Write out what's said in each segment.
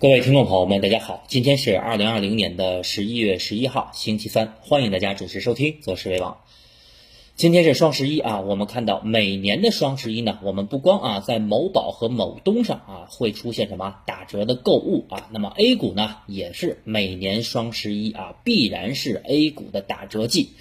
各位听众朋友们，大家好，今天是二零二零年的十一月十一号，星期三，欢迎大家准时收听《择时为王》。今天是双十一啊，我们看到每年的双十一呢，我们不光啊在某宝和某东上啊会出现什么打折的购物啊，那么 A 股呢也是每年双十一啊必然是 A 股的打折季。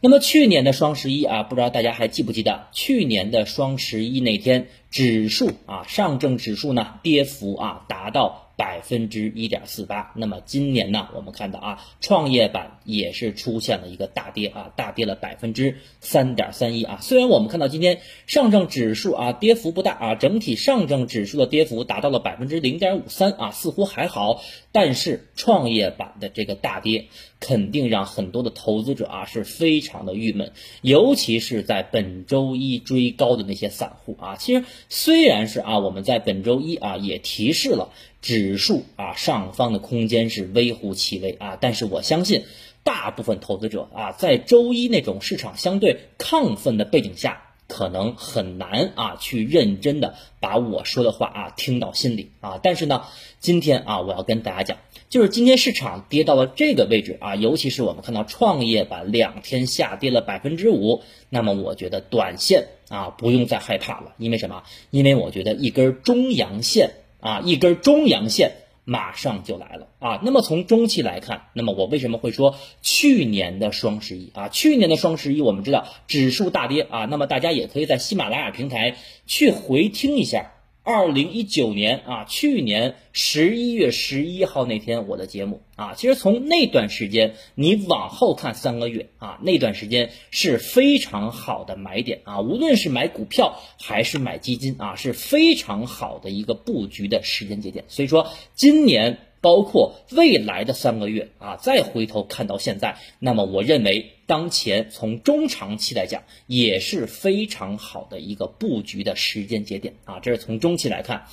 那么去年的双十一啊，不知道大家还记不记得？去年的双十一那天，指数啊上证指数呢跌幅啊达到。百分之一点四八，那么今年呢，我们看到啊，创业板也是出现了一个大跌啊，大跌了百分之三点三一啊。虽然我们看到今天上证指数啊跌幅不大啊，整体上证指数的跌幅达到了百分之零点五三啊，似乎还好，但是创业板的这个大跌肯定让很多的投资者啊是非常的郁闷，尤其是在本周一追高的那些散户啊。其实虽然是啊，我们在本周一啊也提示了。指数啊上方的空间是微乎其微啊，但是我相信大部分投资者啊，在周一那种市场相对亢奋的背景下，可能很难啊去认真的把我说的话啊听到心里啊。但是呢，今天啊我要跟大家讲，就是今天市场跌到了这个位置啊，尤其是我们看到创业板两天下跌了百分之五，那么我觉得短线啊不用再害怕了，因为什么？因为我觉得一根中阳线。啊，一根中阳线马上就来了啊！那么从中期来看，那么我为什么会说去年的双十一啊？去年的双十一我们知道指数大跌啊，那么大家也可以在喜马拉雅平台去回听一下。二零一九年啊，去年十一月十一号那天我的节目啊，其实从那段时间你往后看三个月啊，那段时间是非常好的买点啊，无论是买股票还是买基金啊，是非常好的一个布局的时间节点。所以说今年。包括未来的三个月啊，再回头看到现在，那么我认为当前从中长期来讲也是非常好的一个布局的时间节点啊，这是从中期来看。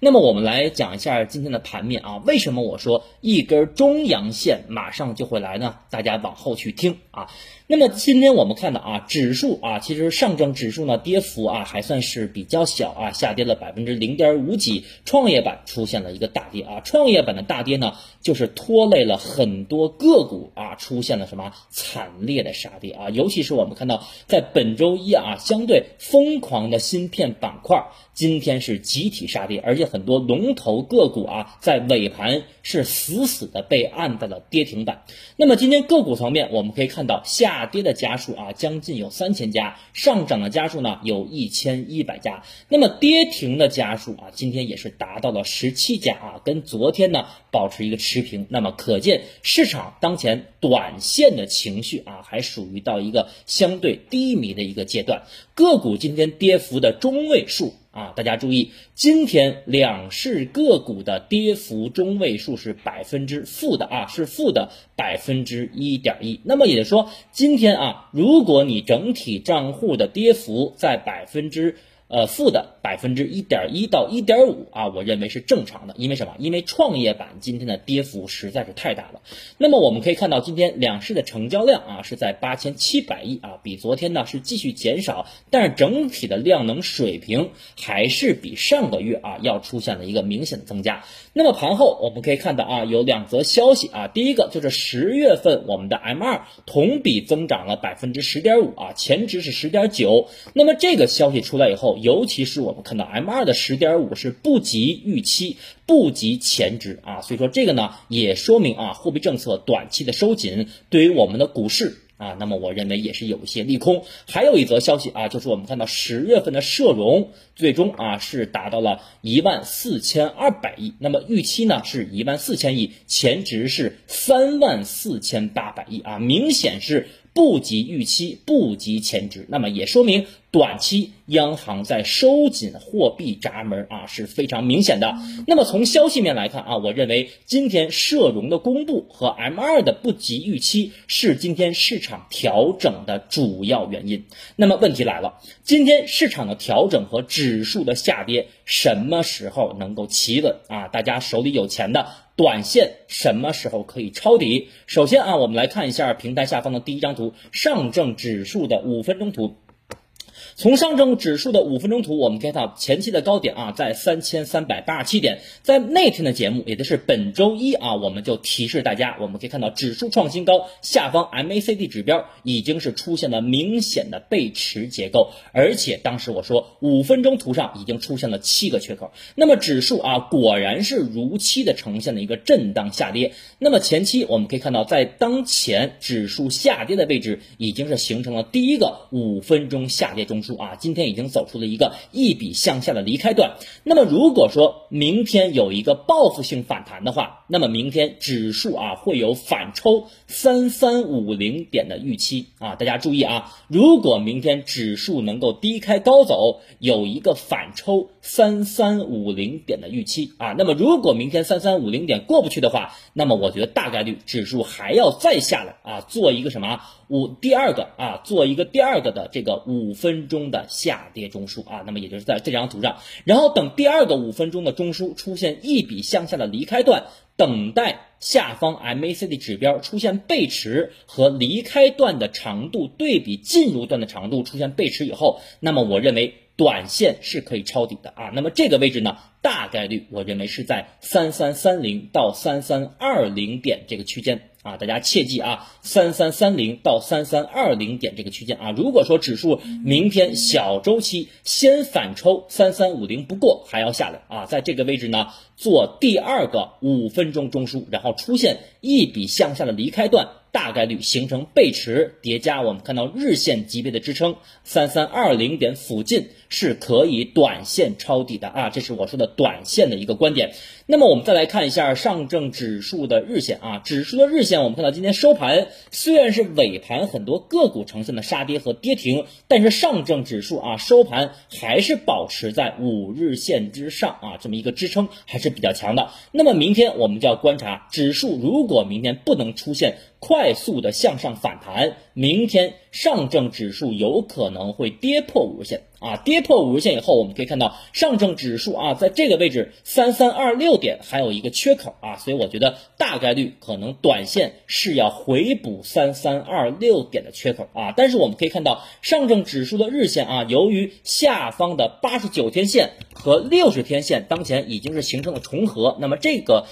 那么我们来讲一下今天的盘面啊，为什么我说一根中阳线马上就会来呢？大家往后去听啊。那么今天我们看到啊，指数啊，其实上证指数呢跌幅啊还算是比较小啊，下跌了百分之零点五几。创业板出现了一个大跌啊，创业板的大跌呢，就是拖累了很多个股啊，出现了什么惨烈的杀跌啊，尤其是我们看到在本周一啊，相对疯狂的芯片板块。今天是集体杀跌，而且很多龙头个股啊，在尾盘是死死的被按在了跌停板。那么今天个股层面，我们可以看到下跌的家数啊，将近有三千家；上涨的家数呢，有一千一百家。那么跌停的家数啊，今天也是达到了十七家啊，跟昨天呢保持一个持平。那么可见市场当前短线的情绪啊，还属于到一个相对低迷的一个阶段。个股今天跌幅的中位数。啊，大家注意，今天两市个股的跌幅中位数是百分之负的啊，是负的百分之一点一。那么也就是说，今天啊，如果你整体账户的跌幅在百分之。呃，负的百分之一点一到一点五啊，我认为是正常的，因为什么？因为创业板今天的跌幅实在是太大了。那么我们可以看到，今天两市的成交量啊是在八千七百亿啊，比昨天呢是继续减少，但是整体的量能水平还是比上个月啊要出现了一个明显的增加。那么盘后我们可以看到啊，有两则消息啊，第一个就是十月份我们的 M 二同比增长了百分之十点五啊，前值是十点九。那么这个消息出来以后，尤其是我们看到 M 二的十点五是不及预期，不及前值啊，所以说这个呢也说明啊，货币政策短期的收紧对于我们的股市。啊，那么我认为也是有一些利空。还有一则消息啊，就是我们看到十月份的社融最终啊是达到了一万四千二百亿，那么预期呢是一万四千亿，前值是三万四千八百亿啊，明显是不及预期，不及前值。那么也说明。短期央行在收紧货币闸门啊是非常明显的。那么从消息面来看啊，我认为今天社融的公布和 M 二的不及预期是今天市场调整的主要原因。那么问题来了，今天市场的调整和指数的下跌什么时候能够企稳啊？大家手里有钱的，短线什么时候可以抄底？首先啊，我们来看一下平台下方的第一张图，上证指数的五分钟图。从上证指数的五分钟图，我们可以看到前期的高点啊在三千三百八十七点，在那天的节目，也就是本周一啊，我们就提示大家，我们可以看到指数创新高，下方 MACD 指标已经是出现了明显的背驰结构，而且当时我说五分钟图上已经出现了七个缺口，那么指数啊果然是如期的呈现了一个震荡下跌。那么前期我们可以看到，在当前指数下跌的位置，已经是形成了第一个五分钟下跌中枢啊，今天已经走出了一个一笔向下的离开段。那么如果说明天有一个报复性反弹的话，那么明天指数啊会有反抽三三五零点的预期。啊，大家注意啊，如果明天指数能够低开高走，有一个反抽三三五零点的预期。啊，那么如果明天三三五零点过不去的话，那么我觉得大概率指数还要再下来。啊，做一个什么五第二个啊，做一个第二个的这个五分钟的下跌中枢。啊，那么也就是在这张图上，然后等第二个五分钟的中枢出现一笔向下的离开段，等待下方 MACD 指标出现背驰和离开段的长度对比进入段的长度出现背驰以后，那么我认为。短线是可以抄底的啊，那么这个位置呢，大概率我认为是在三三三零到三三二零点这个区间啊，大家切记啊，三三三零到三三二零点这个区间啊，如果说指数明天小周期先反抽三三五零不过还要下来啊，在这个位置呢做第二个五分钟中枢，然后出现一笔向下的离开段。大概率形成背驰叠加，我们看到日线级别的支撑三三二零点附近是可以短线抄底的啊，这是我说的短线的一个观点。那么我们再来看一下上证指数的日线啊，指数的日线我们看到今天收盘虽然是尾盘很多个股呈现的杀跌和跌停，但是上证指数啊收盘还是保持在五日线之上啊，这么一个支撑还是比较强的。那么明天我们就要观察指数，如果明天不能出现。快速的向上反弹，明天上证指数有可能会跌破五日线啊！跌破五日线以后，我们可以看到上证指数啊，在这个位置三三二六点还有一个缺口啊，所以我觉得大概率可能短线是要回补三三二六点的缺口啊。但是我们可以看到上证指数的日线啊，由于下方的八十九天线和六十天线当前已经是形成了重合，那么这个。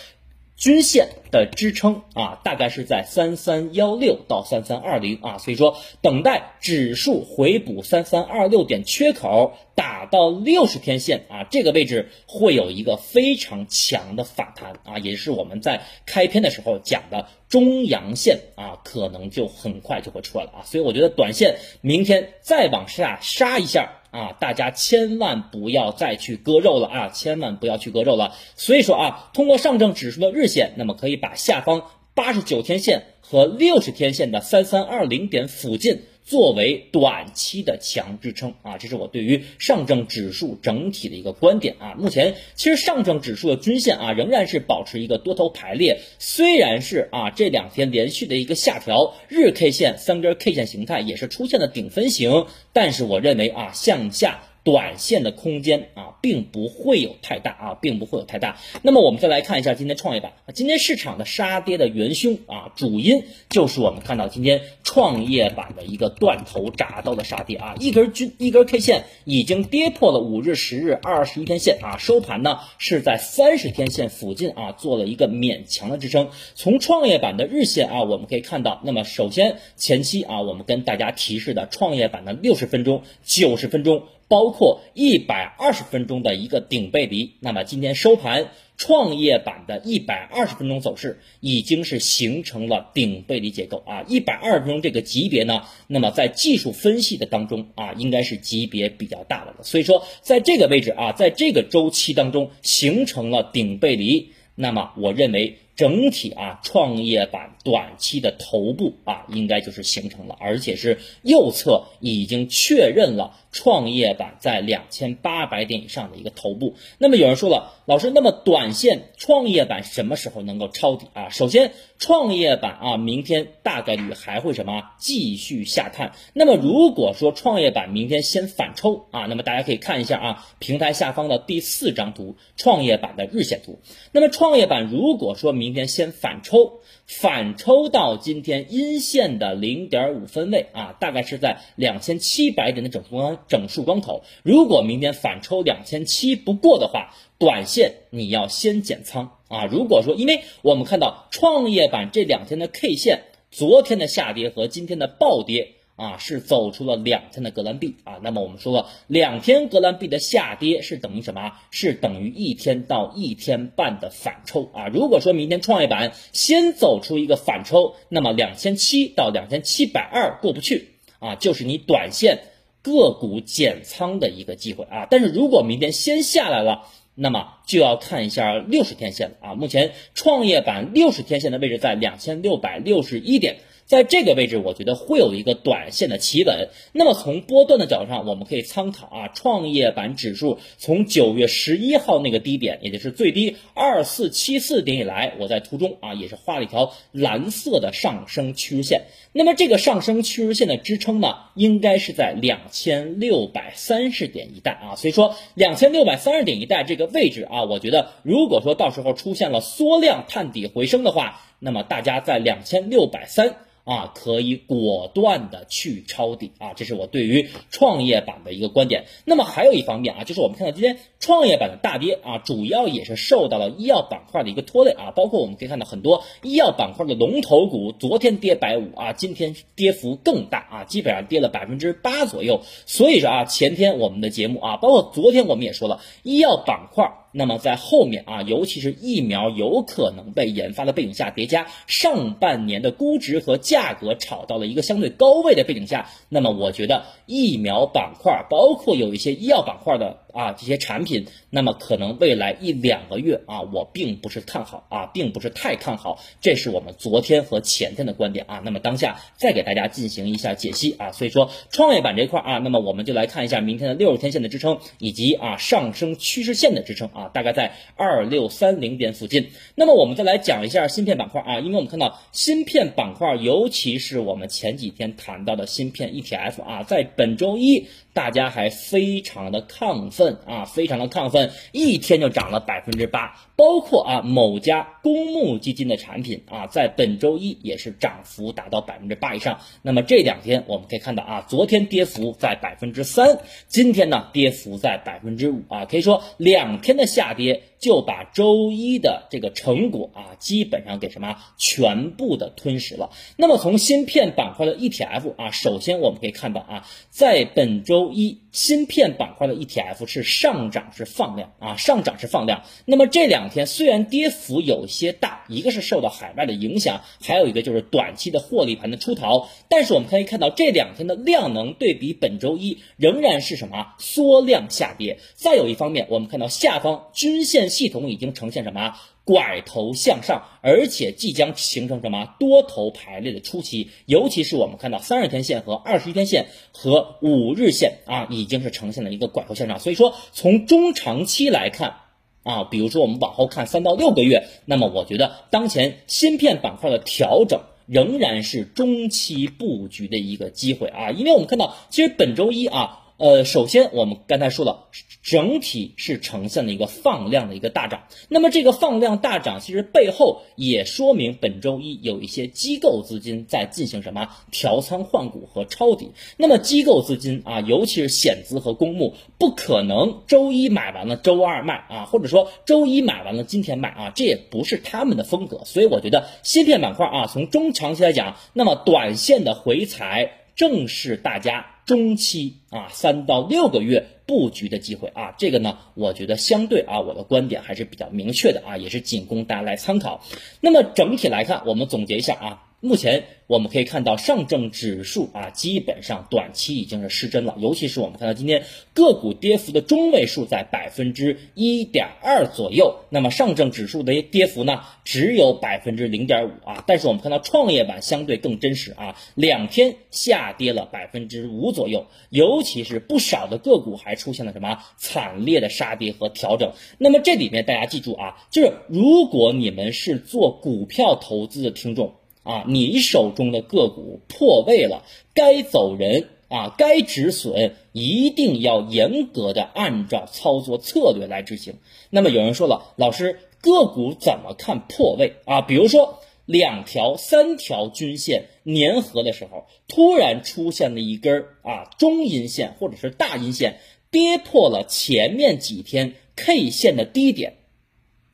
均线的支撑啊，大概是在三三幺六到三三二零啊，所以说等待指数回补三三二六点缺口，打到六十天线啊，这个位置会有一个非常强的反弹啊，也是我们在开篇的时候讲的中阳线啊，可能就很快就会出来了啊，所以我觉得短线明天再往下杀一下。啊，大家千万不要再去割肉了啊！千万不要去割肉了。所以说啊，通过上证指数的日线，那么可以把下方八十九天线和六十天线的三三二零点附近。作为短期的强支撑啊，这是我对于上证指数整体的一个观点啊。目前其实上证指数的均线啊仍然是保持一个多头排列，虽然是啊这两天连续的一个下调，日 K 线三根 K 线形态也是出现了顶分型，但是我认为啊向下。短线的空间啊，并不会有太大啊，并不会有太大。那么我们再来看一下今天创业板啊，今天市场的杀跌的元凶啊，主因就是我们看到今天创业板的一个断头铡刀的杀跌啊，一根均一根 K 线已经跌破了五日、十日、二十一天线啊，收盘呢是在三十天线附近啊，做了一个勉强的支撑。从创业板的日线啊，我们可以看到，那么首先前期啊，我们跟大家提示的创业板的六十分钟、九十分钟。包括一百二十分钟的一个顶背离，那么今天收盘，创业板的一百二十分钟走势已经是形成了顶背离结构啊，一百二十分钟这个级别呢，那么在技术分析的当中啊，应该是级别比较大的了，所以说在这个位置啊，在这个周期当中形成了顶背离，那么我认为。整体啊，创业板短期的头部啊，应该就是形成了，而且是右侧已经确认了创业板在两千八百点以上的一个头部。那么有人说了，老师，那么短线创业板什么时候能够抄底啊？首先，创业板啊，明天大概率还会什么继续下探。那么如果说创业板明天先反抽啊，那么大家可以看一下啊，平台下方的第四张图，创业板的日线图。那么创业板如果说明天先反抽，反抽到今天阴线的零点五分位啊，大概是在两千七百点的整数光整数关口。如果明天反抽两千七不过的话，短线你要先减仓啊。如果说，因为我们看到创业板这两天的 K 线，昨天的下跌和今天的暴跌。啊，是走出了两天的格兰币啊。那么我们说了，两天格兰币的下跌是等于什么？是等于一天到一天半的反抽啊。如果说明天创业板先走出一个反抽，那么两千七到两千七百二过不去啊，就是你短线个股减仓的一个机会啊。但是如果明天先下来了，那么就要看一下六十天线了啊。目前创业板六十天线的位置在两千六百六十一点。在这个位置，我觉得会有一个短线的企稳。那么从波段的角度上，我们可以参考啊，创业板指数从九月十一号那个低点，也就是最低二四七四点以来，我在图中啊也是画了一条蓝色的上升趋势线。那么这个上升趋势线的支撑呢，应该是在两千六百三十点一带啊。所以说两千六百三十点一带这个位置啊，我觉得如果说到时候出现了缩量探底回升的话，那么大家在两千六百三。啊，可以果断的去抄底啊，这是我对于创业板的一个观点。那么还有一方面啊，就是我们看到今天创业板的大跌啊，主要也是受到了医药板块的一个拖累啊，包括我们可以看到很多医药板块的龙头股，昨天跌百五啊，今天跌幅更大啊，基本上跌了百分之八左右。所以说啊，前天我们的节目啊，包括昨天我们也说了，医药板块。那么在后面啊，尤其是疫苗有可能被研发的背景下，叠加上半年的估值和价价格炒到了一个相对高位的背景下，那么我觉得疫苗板块，包括有一些医药板块的。啊，这些产品，那么可能未来一两个月啊，我并不是看好啊，并不是太看好，这是我们昨天和前天的观点啊。那么当下再给大家进行一下解析啊，所以说创业板这块啊，那么我们就来看一下明天的六十天线的支撑以及啊上升趋势线的支撑啊，大概在二六三零点附近。那么我们再来讲一下芯片板块啊，因为我们看到芯片板块，尤其是我们前几天谈到的芯片 ETF 啊，在本周一。大家还非常的亢奋啊，非常的亢奋，一天就涨了百分之八，包括啊某家公募基金的产品啊，在本周一也是涨幅达到百分之八以上。那么这两天我们可以看到啊，昨天跌幅在百分之三，今天呢跌幅在百分之五啊，可以说两天的下跌。就把周一的这个成果啊，基本上给什么全部的吞噬了。那么从芯片板块的 ETF 啊，首先我们可以看到啊，在本周周一。芯片板块的 ETF 是上涨是放量啊，上涨是放量。那么这两天虽然跌幅有些大，一个是受到海外的影响，还有一个就是短期的获利盘的出逃。但是我们可以看到这两天的量能对比本周一仍然是什么缩量下跌。再有一方面，我们看到下方均线系统已经呈现什么？拐头向上，而且即将形成什么多头排列的初期，尤其是我们看到三十天线和二十一天线和五日线啊，已经是呈现了一个拐头向上。所以说，从中长期来看啊，比如说我们往后看三到六个月，那么我觉得当前芯片板块的调整仍然是中期布局的一个机会啊，因为我们看到其实本周一啊。呃，首先我们刚才说了，整体是呈现了一个放量的一个大涨。那么这个放量大涨，其实背后也说明本周一有一些机构资金在进行什么调仓换股和抄底。那么机构资金啊，尤其是险资和公募，不可能周一买完了周二卖啊，或者说周一买完了今天卖啊，这也不是他们的风格。所以我觉得芯片板块啊，从中长期来讲，那么短线的回踩正是大家。中期啊，三到六个月布局的机会啊，这个呢，我觉得相对啊，我的观点还是比较明确的啊，也是仅供大家来参考。那么整体来看，我们总结一下啊。目前我们可以看到上证指数啊，基本上短期已经是失真了，尤其是我们看到今天个股跌幅的中位数在百分之一点二左右，那么上证指数的跌幅呢只有百分之零点五啊，但是我们看到创业板相对更真实啊，两天下跌了百分之五左右，尤其是不少的个股还出现了什么惨烈的杀跌和调整。那么这里面大家记住啊，就是如果你们是做股票投资的听众。啊，你手中的个股破位了，该走人啊，该止损，一定要严格的按照操作策略来执行。那么有人说了，老师个股怎么看破位啊？比如说两条、三条均线粘合的时候，突然出现了一根啊中阴线或者是大阴线，跌破了前面几天 K 线的低点。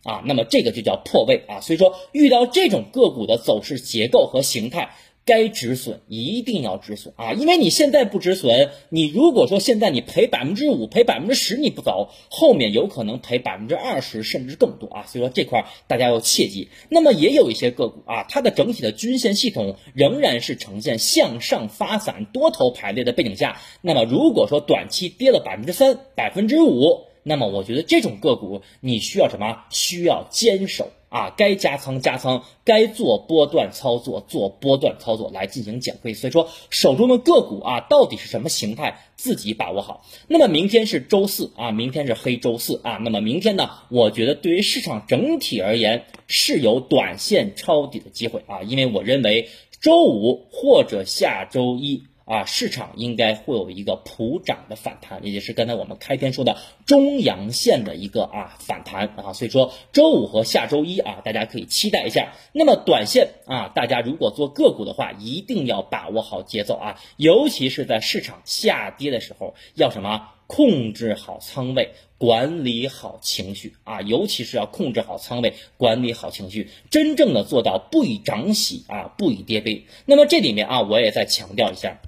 啊，那么这个就叫破位啊，所以说遇到这种个股的走势结构和形态，该止损一定要止损啊，因为你现在不止损，你如果说现在你赔百分之五、赔百分之十你不走，后面有可能赔百分之二十甚至更多啊，所以说这块大家要切记。那么也有一些个股啊，它的整体的均线系统仍然是呈现向上发散多头排列的背景下，那么如果说短期跌了百分之三、百分之五。那么我觉得这种个股你需要什么？需要坚守啊，该加仓加仓，该做波段操作做波段操作来进行减亏。所以说手中的个股啊，到底是什么形态，自己把握好。那么明天是周四啊，明天是黑周四啊。那么明天呢，我觉得对于市场整体而言是有短线抄底的机会啊，因为我认为周五或者下周一。啊，市场应该会有一个普涨的反弹，也就是刚才我们开篇说的中阳线的一个啊反弹啊，所以说周五和下周一啊，大家可以期待一下。那么短线啊，大家如果做个股的话，一定要把握好节奏啊，尤其是在市场下跌的时候，要什么？控制好仓位，管理好情绪啊，尤其是要控制好仓位，管理好情绪，真正的做到不以涨喜啊，不以跌悲。那么这里面啊，我也再强调一下。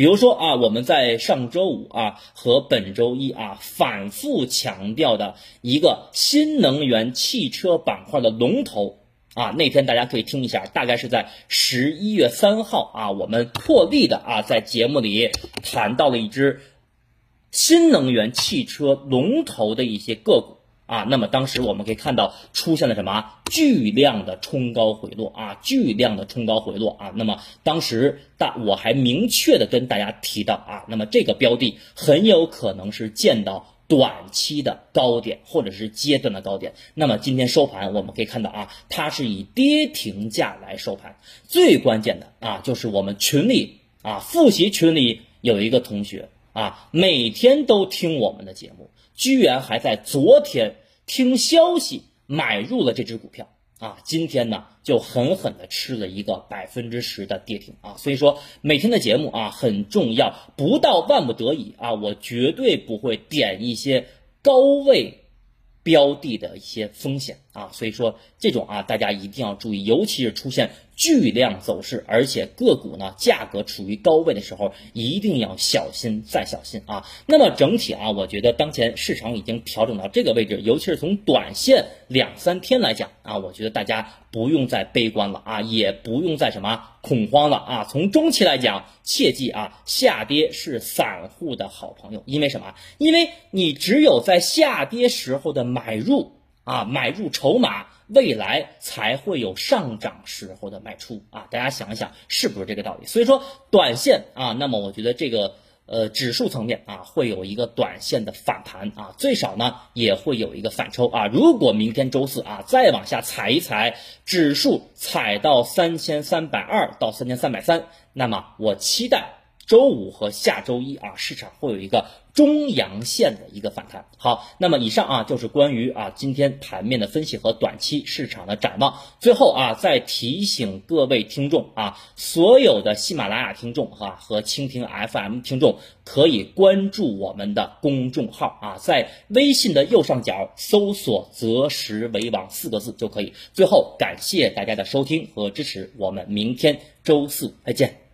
比如说啊，我们在上周五啊和本周一啊反复强调的一个新能源汽车板块的龙头啊，那天大家可以听一下，大概是在十一月三号啊，我们破例的啊在节目里谈到了一只新能源汽车龙头的一些个股。啊，那么当时我们可以看到出现了什么巨量的冲高回落啊，巨量的冲高回落啊。那么当时大我还明确的跟大家提到啊，那么这个标的很有可能是见到短期的高点或者是阶段的高点。那么今天收盘我们可以看到啊，它是以跌停价来收盘。最关键的啊，就是我们群里啊复习群里有一个同学啊，每天都听我们的节目。居然还在昨天听消息买入了这只股票啊，今天呢就狠狠的吃了一个百分之十的跌停啊，所以说每天的节目啊很重要，不到万不得已啊，我绝对不会点一些高位。标的的一些风险啊，所以说这种啊，大家一定要注意，尤其是出现巨量走势，而且个股呢价格处于高位的时候，一定要小心再小心啊。那么整体啊，我觉得当前市场已经调整到这个位置，尤其是从短线两三天来讲啊，我觉得大家不用再悲观了啊，也不用再什么恐慌了啊。从中期来讲，切记啊，下跌是散户的好朋友，因为什么？因为你只有在下跌时候的。买入啊，买入筹码，未来才会有上涨时候的卖出啊！大家想一想，是不是这个道理？所以说，短线啊，那么我觉得这个呃指数层面啊，会有一个短线的反弹啊，最少呢也会有一个反抽啊。如果明天周四啊再往下踩一踩，指数踩到三千三百二到三千三百三，那么我期待。周五和下周一啊，市场会有一个中阳线的一个反弹。好，那么以上啊就是关于啊今天盘面的分析和短期市场的展望。最后啊，再提醒各位听众啊，所有的喜马拉雅听众哈和蜻蜓 FM 听众可以关注我们的公众号啊，在微信的右上角搜索“择时为王”四个字就可以。最后感谢大家的收听和支持，我们明天周四再见。